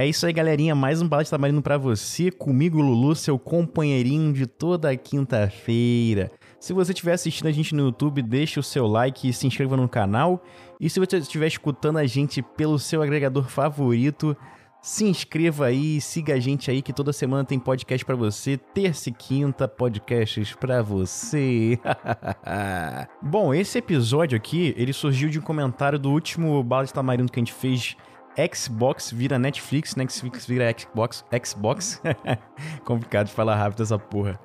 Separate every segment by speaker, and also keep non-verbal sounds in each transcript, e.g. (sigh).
Speaker 1: É isso aí, galerinha. Mais um Bala de Tamarino pra você. Comigo, Lulu, seu companheirinho de toda quinta-feira. Se você estiver assistindo a gente no YouTube, deixe o seu like e se inscreva no canal. E se você estiver escutando a gente pelo seu agregador favorito, se inscreva aí, siga a gente aí que toda semana tem podcast para você, terça e quinta podcasts para você. (laughs) Bom, esse episódio aqui, ele surgiu de um comentário do último Bala de Tamarindo que a gente fez Xbox vira Netflix, Netflix vira Xbox, Xbox. (laughs) Complicado de falar rápido essa porra.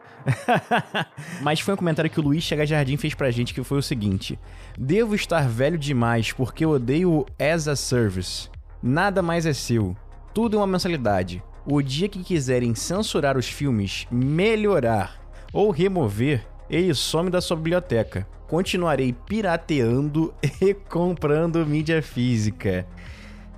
Speaker 1: (laughs) Mas foi um comentário que o Luiz Chega Jardim fez pra gente que foi o seguinte: Devo estar velho demais porque odeio as a service. Nada mais é seu. Tudo é uma mensalidade. O dia que quiserem censurar os filmes, melhorar ou remover, ele some da sua biblioteca. Continuarei pirateando (laughs) e comprando mídia física.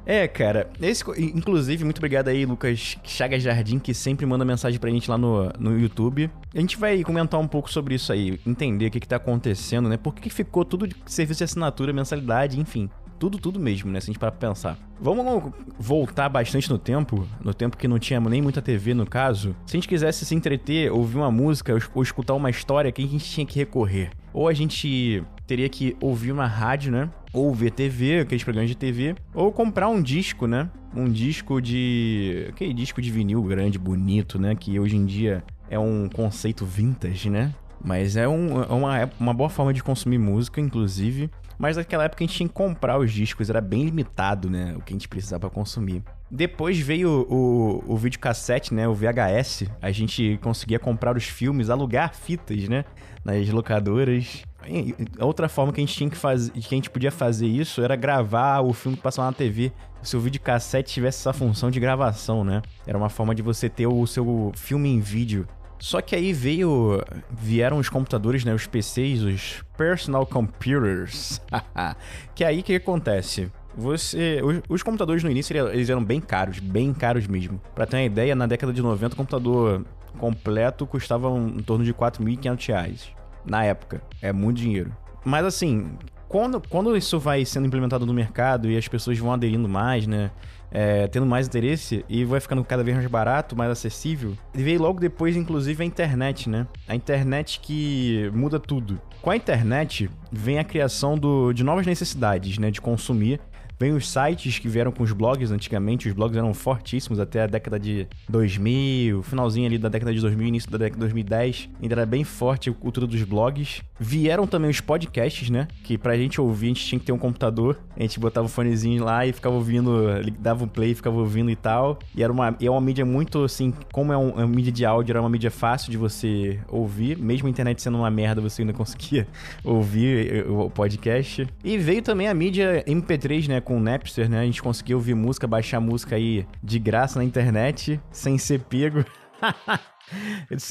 Speaker 1: É, cara, esse, inclusive, muito obrigado aí, Lucas Chagas Jardim, que sempre manda mensagem pra gente lá no, no YouTube. A gente vai comentar um pouco sobre isso aí, entender o que, que tá acontecendo, né? Por que ficou tudo de serviço de assinatura, mensalidade, enfim. Tudo, tudo mesmo, né? Se a gente parar pra pensar. Vamos voltar bastante no tempo, no tempo que não tinha nem muita TV no caso. Se a gente quisesse se entreter, ouvir uma música ou escutar uma história, quem a gente tinha que recorrer? Ou a gente teria que ouvir uma rádio, né? Ou TV, aqueles programas de TV, ou comprar um disco, né? Um disco de. aquele disco de vinil grande, bonito, né? Que hoje em dia é um conceito vintage, né? Mas é, um, é uma, uma boa forma de consumir música, inclusive. Mas naquela época a gente tinha que comprar os discos, era bem limitado, né? O que a gente precisava consumir. Depois veio o, o, videocassete, né? O VHS. A gente conseguia comprar os filmes, alugar fitas, né? Nas locadoras. E outra forma que a gente tinha que fazer, que a gente podia fazer isso era gravar o filme que passava na TV. Se o videocassete tivesse essa função de gravação, né? Era uma forma de você ter o seu filme em vídeo só que aí veio. Vieram os computadores, né? Os PCs, os personal computers. (laughs) que aí o que acontece? Você, os, os, computadores no início eles eram bem caros, bem caros mesmo. Para ter uma ideia, na década de 90 o computador completo custava em torno de 4.500 reais. Na época, é muito dinheiro. Mas assim, quando, quando isso vai sendo implementado no mercado e as pessoas vão aderindo mais, né? é, tendo mais interesse e vai ficando cada vez mais barato, mais acessível. E veio logo depois, inclusive, a internet, né? A internet que muda tudo. Com a internet vem a criação do, de novas necessidades, né? De consumir Vem os sites que vieram com os blogs antigamente, os blogs eram fortíssimos até a década de 2000, finalzinho ali da década de 2000, início da década de 2010, ainda era bem forte a cultura dos blogs. Vieram também os podcasts, né? Que pra gente ouvir, a gente tinha que ter um computador, a gente botava o fonezinho lá e ficava ouvindo, dava um play, ficava ouvindo e tal. E era uma, é uma mídia muito assim, como é, um, é uma mídia de áudio, era uma mídia fácil de você ouvir, mesmo a internet sendo uma merda, você ainda (laughs) conseguia ouvir o podcast. E veio também a mídia MP3, né? Com o Napster, né? A gente conseguia ouvir música, baixar música aí de graça na internet, sem ser pego. (laughs)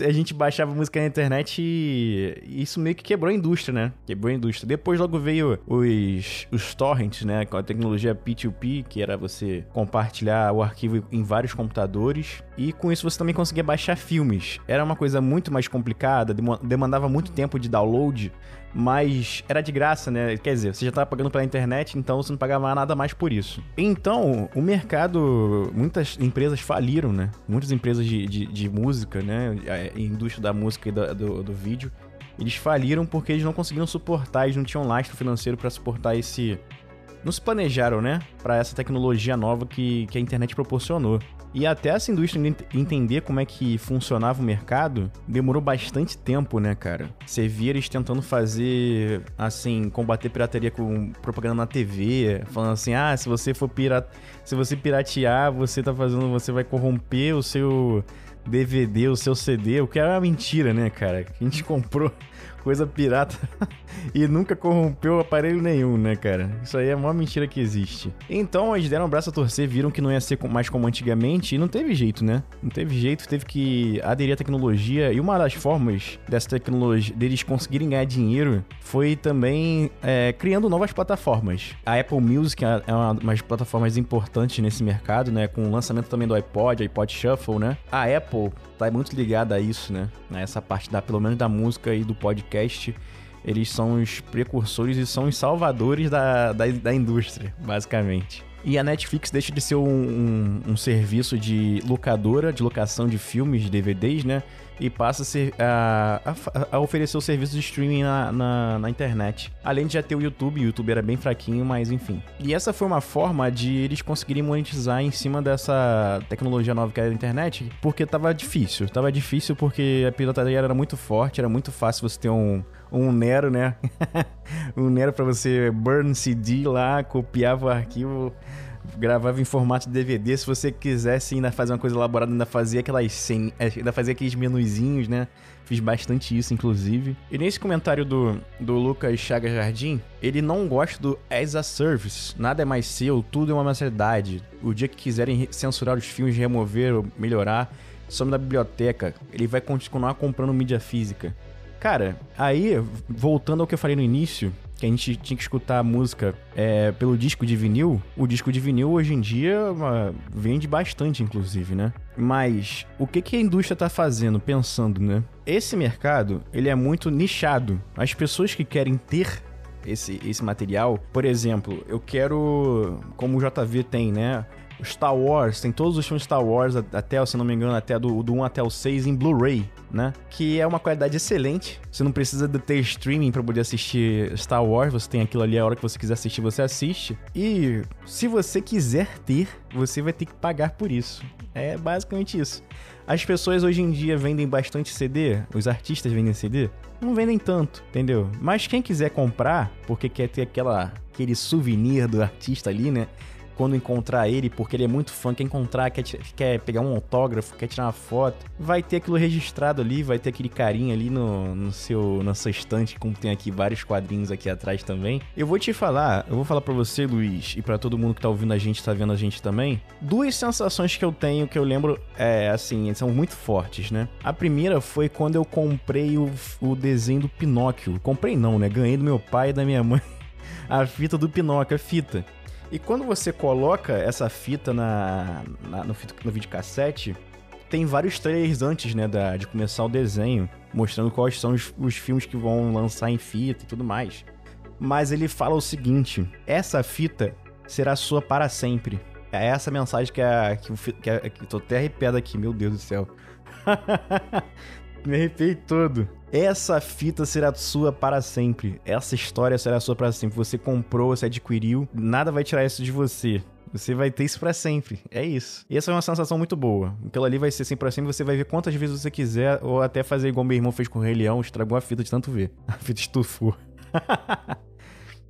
Speaker 1: a gente baixava música na internet e isso meio que quebrou a indústria, né? Quebrou a indústria. Depois logo veio os, os torrents, né? Com a tecnologia P2P, que era você compartilhar o arquivo em vários computadores. E com isso você também conseguia baixar filmes. Era uma coisa muito mais complicada, demandava muito tempo de download, mas era de graça, né? Quer dizer, você já estava pagando pela internet, então você não pagava nada mais por isso. Então, o mercado, muitas empresas faliram, né? Muitas empresas de, de, de música, né? A indústria da música e do, do, do vídeo, eles faliram porque eles não conseguiram suportar, eles não tinham lastro financeiro para suportar esse. Não se planejaram, né? Para essa tecnologia nova que, que a internet proporcionou. E até essa indústria entender como é que funcionava o mercado, demorou bastante tempo, né, cara? Você via eles tentando fazer, assim, combater pirataria com propaganda na TV, falando assim: ah, se você for pirata. Se você piratear, você tá fazendo. Você vai corromper o seu DVD, o seu CD, o que é uma mentira, né, cara? A gente (laughs) comprou coisa pirata (laughs) e nunca corrompeu aparelho nenhum, né, cara? Isso aí é a maior mentira que existe. Então eles deram o braço a torcer, viram que não ia ser mais como antigamente e não teve jeito, né? Não teve jeito, teve que aderir à tecnologia. E uma das formas dessa tecnologia, deles conseguirem ganhar dinheiro, foi também é, criando novas plataformas. A Apple Music é uma das plataformas importantes nesse mercado, né? Com o lançamento também do iPod, iPod Shuffle, né? A Apple tá muito ligada a isso, né? Essa parte da, pelo menos da música e do podcast. Eles são os precursores e são os salvadores da, da, da indústria, basicamente. E a Netflix deixa de ser um, um, um serviço de locadora, de locação de filmes, de DVDs, né? e passa a, ser, a, a, a, oferecer o serviço de streaming na, na, na, internet. Além de já ter o YouTube, o YouTube era bem fraquinho, mas enfim. E essa foi uma forma de eles conseguirem monetizar em cima dessa tecnologia nova que era a internet, porque tava difícil. Tava difícil porque a pirataria era muito forte, era muito fácil você ter um, um Nero, né? (laughs) um Nero para você burn CD lá, copiava o arquivo gravava em formato de DVD. Se você quisesse ainda fazer uma coisa elaborada, ainda fazia aquelas. É, ainda fazia aqueles menuzinhos, né? Fiz bastante isso, inclusive. E nesse comentário do, do Lucas Chagas Jardim, ele não gosta do as a service. Nada é mais seu, tudo é uma mensalidade. O dia que quiserem censurar os filmes, remover ou melhorar, some da biblioteca. Ele vai continuar comprando mídia física. Cara, aí, voltando ao que eu falei no início, que a gente tinha que escutar a música é, pelo disco de vinil, o disco de vinil hoje em dia uma, vende bastante, inclusive, né? Mas o que, que a indústria tá fazendo, pensando, né? Esse mercado, ele é muito nichado. As pessoas que querem ter esse, esse material, por exemplo, eu quero, como o JV tem, né? Star Wars, tem todos os filmes Star Wars, até, se não me engano, até do, do 1 até o 6 em Blu-ray, né? Que é uma qualidade excelente. Você não precisa de ter streaming para poder assistir Star Wars, você tem aquilo ali a hora que você quiser assistir, você assiste. E se você quiser ter, você vai ter que pagar por isso. É basicamente isso. As pessoas hoje em dia vendem bastante CD, os artistas vendem CD, não vendem tanto, entendeu? Mas quem quiser comprar, porque quer ter aquela aquele souvenir do artista ali, né? Quando encontrar ele, porque ele é muito fã, quer encontrar, quer, quer pegar um autógrafo, quer tirar uma foto, vai ter aquilo registrado ali, vai ter aquele carinho ali no, no seu, na sua estante, como tem aqui vários quadrinhos aqui atrás também. Eu vou te falar, eu vou falar para você, Luiz, e para todo mundo que tá ouvindo a gente, tá vendo a gente também, duas sensações que eu tenho que eu lembro, é assim, são muito fortes, né? A primeira foi quando eu comprei o, o desenho do Pinóquio. Comprei não, né? Ganhei do meu pai e da minha mãe (laughs) a fita do Pinóquio, a fita. E quando você coloca essa fita na, na no, no videocassete, tem vários trailers antes, né, da, de começar o desenho, mostrando quais são os, os filmes que vão lançar em fita e tudo mais. Mas ele fala o seguinte: essa fita será sua para sempre. É essa mensagem que é. Que, que, é, que tô até arrepiado aqui, meu Deus do céu. (laughs) Me arrepiei todo. Essa fita será sua para sempre. Essa história será sua para sempre. Você comprou, você adquiriu, nada vai tirar isso de você. Você vai ter isso para sempre. É isso. E essa é uma sensação muito boa. Aquilo ali vai ser sempre pra sempre. Você vai ver quantas vezes você quiser, ou até fazer igual meu irmão fez com o Rei Leão, estragou a fita de tanto ver. (laughs) A fita estufou. (laughs)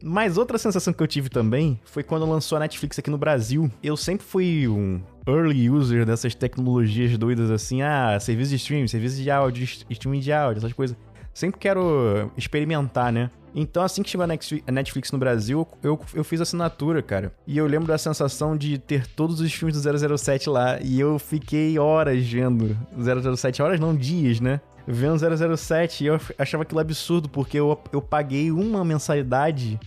Speaker 1: Mas outra sensação que eu tive também foi quando lançou a Netflix aqui no Brasil. Eu sempre fui um early user dessas tecnologias doidas assim, ah, serviço de streaming, serviço de áudio, streaming de áudio, essas coisas. Sempre quero experimentar, né? Então, assim que chegou a Netflix no Brasil, eu, eu fiz assinatura, cara. E eu lembro da sensação de ter todos os filmes do 007 lá. E eu fiquei horas vendo 007, horas não, dias, né? Vendo 007 e eu achava aquilo absurdo, porque eu, eu paguei uma mensalidade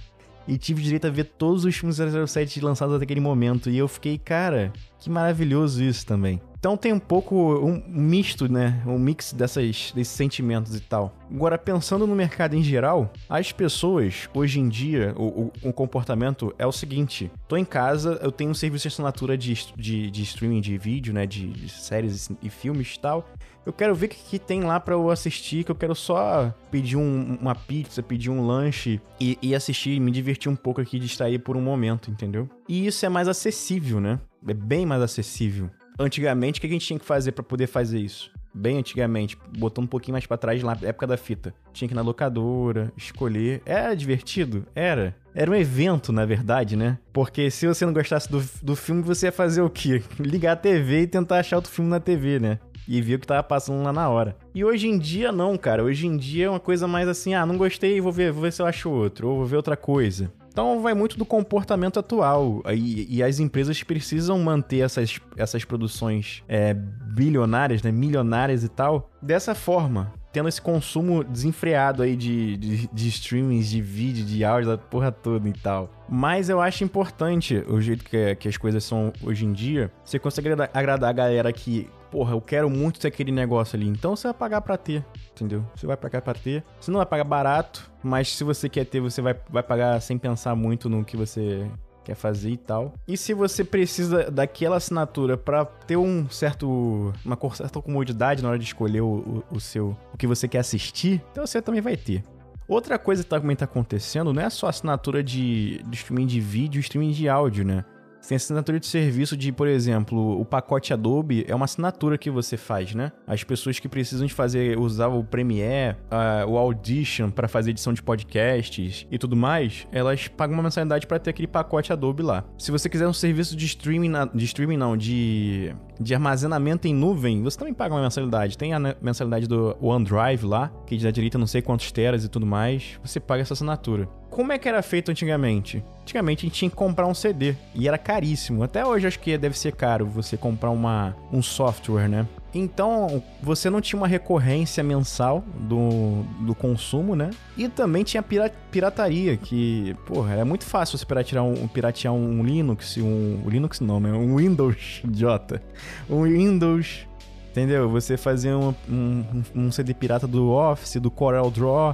Speaker 1: e tive direito a ver todos os filmes 007 lançados até aquele momento. E eu fiquei, cara, que maravilhoso isso também. Então tem um pouco um misto, né? Um mix dessas, desses sentimentos e tal. Agora, pensando no mercado em geral, as pessoas, hoje em dia, o, o, o comportamento é o seguinte: tô em casa, eu tenho um serviço de assinatura de, de, de streaming de vídeo, né? De, de séries e filmes e tal. Eu quero ver o que, que tem lá para eu assistir, que eu quero só pedir um, uma pizza, pedir um lanche e, e assistir, me divertir um pouco aqui, distrair por um momento, entendeu? E isso é mais acessível, né? É bem mais acessível. Antigamente, o que a gente tinha que fazer para poder fazer isso? Bem antigamente, botando um pouquinho mais para trás, na época da fita. Tinha que ir na locadora, escolher. Era divertido? Era. Era um evento, na verdade, né? Porque se você não gostasse do, do filme, você ia fazer o quê? (laughs) Ligar a TV e tentar achar outro filme na TV, né? e viu o que tava passando lá na hora. E hoje em dia não, cara. Hoje em dia é uma coisa mais assim, ah, não gostei, vou ver, vou ver se eu acho outro, ou vou ver outra coisa. Então vai muito do comportamento atual. E, e as empresas precisam manter essas, essas produções é, bilionárias, né? Milionárias e tal, dessa forma tendo esse consumo desenfreado aí de, de, de streamings, de vídeo, de áudio, da porra toda e tal. Mas eu acho importante o jeito que, que as coisas são hoje em dia. Você consegue agradar a galera que porra, eu quero muito ter aquele negócio ali. Então você vai pagar pra ter, entendeu? Você vai pagar pra ter. Você não vai pagar barato, mas se você quer ter, você vai, vai pagar sem pensar muito no que você quer fazer e tal. E se você precisa daquela assinatura para ter um certo uma certa comodidade na hora de escolher o, o, o, seu o que você quer assistir, então você também vai ter. Outra coisa que também tá acontecendo não é só assinatura de, de streaming de vídeo, streaming de áudio, né? Tem assinatura de serviço de, por exemplo, o pacote Adobe é uma assinatura que você faz, né? As pessoas que precisam de fazer, usar o Premiere, uh, o Audition para fazer edição de podcasts e tudo mais, elas pagam uma mensalidade para ter aquele pacote Adobe lá. Se você quiser um serviço de streaming, de streaming não, de, de armazenamento em nuvem, você também paga uma mensalidade. Tem a mensalidade do OneDrive lá, que dá direito a não sei quantos teras e tudo mais. Você paga essa assinatura. Como é que era feito antigamente? Antigamente a gente tinha que comprar um CD e era caríssimo. Até hoje acho que deve ser caro você comprar uma, um software, né? Então, você não tinha uma recorrência mensal do, do consumo, né? E também tinha pirataria, que, porra, era muito fácil você piratear um, piratear um Linux, um. Linux não, né? Um Windows, (laughs) idiota. Um Windows. Entendeu? Você fazia um, um, um CD pirata do Office, do Corel Draw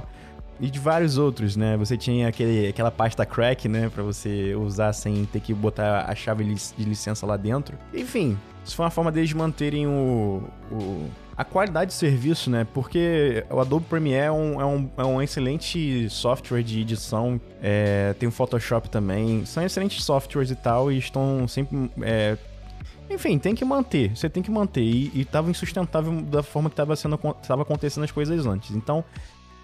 Speaker 1: e de vários outros, né? Você tinha aquele, aquela pasta crack, né? Pra você usar sem ter que botar a chave de licença lá dentro. Enfim, isso foi uma forma deles manterem o, o a qualidade de serviço, né? Porque o Adobe Premiere é um, é um, é um excelente software de edição. É, tem o Photoshop também. São excelentes softwares e tal. E estão sempre. É, enfim, tem que manter. Você tem que manter. E, e tava insustentável da forma que estava sendo, tava acontecendo as coisas antes. Então,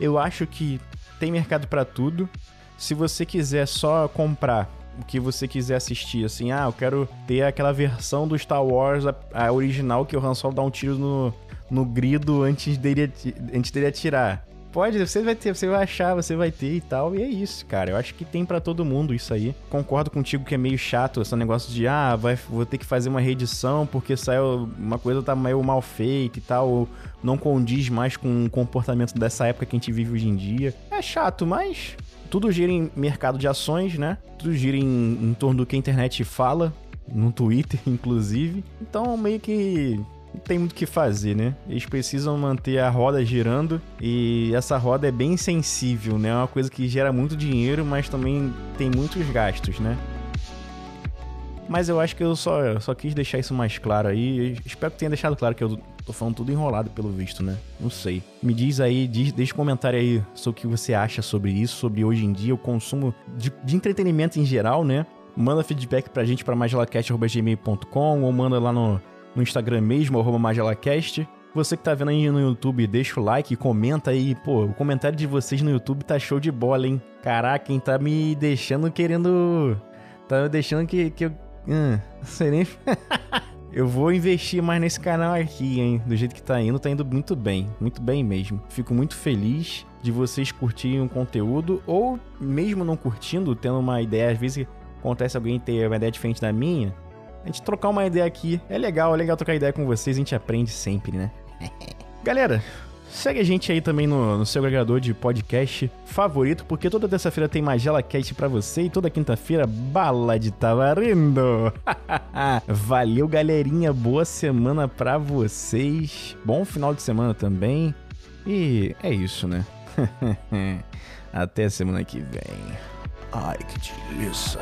Speaker 1: eu acho que tem mercado para tudo. Se você quiser só comprar o que você quiser assistir, assim, ah, eu quero ter aquela versão do Star Wars, a, a original, que o Han Solo dá um tiro no, no grido antes dele, antes dele atirar. Pode, você vai ter, você vai achar, você vai ter e tal. E é isso, cara. Eu acho que tem para todo mundo isso aí. Concordo contigo que é meio chato esse negócio de, ah, vai, vou ter que fazer uma reedição porque saiu uma coisa tá meio mal feita e tal, ou não condiz mais com o comportamento dessa época que a gente vive hoje em dia. É chato, mas tudo gira em mercado de ações, né? Tudo gira em, em torno do que a internet fala, no Twitter, (laughs) inclusive. Então, meio que não tem muito o que fazer, né? Eles precisam manter a roda girando e essa roda é bem sensível, né? É uma coisa que gera muito dinheiro, mas também tem muitos gastos, né? Mas eu acho que eu só, só quis deixar isso mais claro aí. espero que tenha deixado claro que eu tô falando tudo enrolado pelo visto, né? Não sei. Me diz aí, diz, deixa um comentário aí sobre o que você acha sobre isso, sobre hoje em dia o consumo de, de entretenimento em geral, né? Manda feedback pra gente pra magelacast.gmail.com ou manda lá no no Instagram mesmo, arroba MagelaCast. Você que tá vendo aí no YouTube, deixa o like, comenta aí. Pô, o comentário de vocês no YouTube tá show de bola, hein? Caraca, quem tá me deixando querendo. Tá me deixando que, que eu. Hum, não sei nem. (laughs) eu vou investir mais nesse canal aqui, hein? Do jeito que tá indo, tá indo muito bem. Muito bem mesmo. Fico muito feliz de vocês curtirem o conteúdo. Ou mesmo não curtindo, tendo uma ideia, às vezes acontece alguém ter uma ideia diferente da minha a gente trocar uma ideia aqui. É legal, é legal trocar ideia com vocês, a gente aprende sempre, né? (laughs) Galera, segue a gente aí também no, no, seu agregador de podcast favorito, porque toda terça-feira tem Magela Cast pra você e toda quinta-feira Bala de Tavarindo. (laughs) Valeu, galerinha. Boa semana pra vocês. Bom final de semana também. E é isso, né? (laughs) Até semana que vem. Ai, que delícia.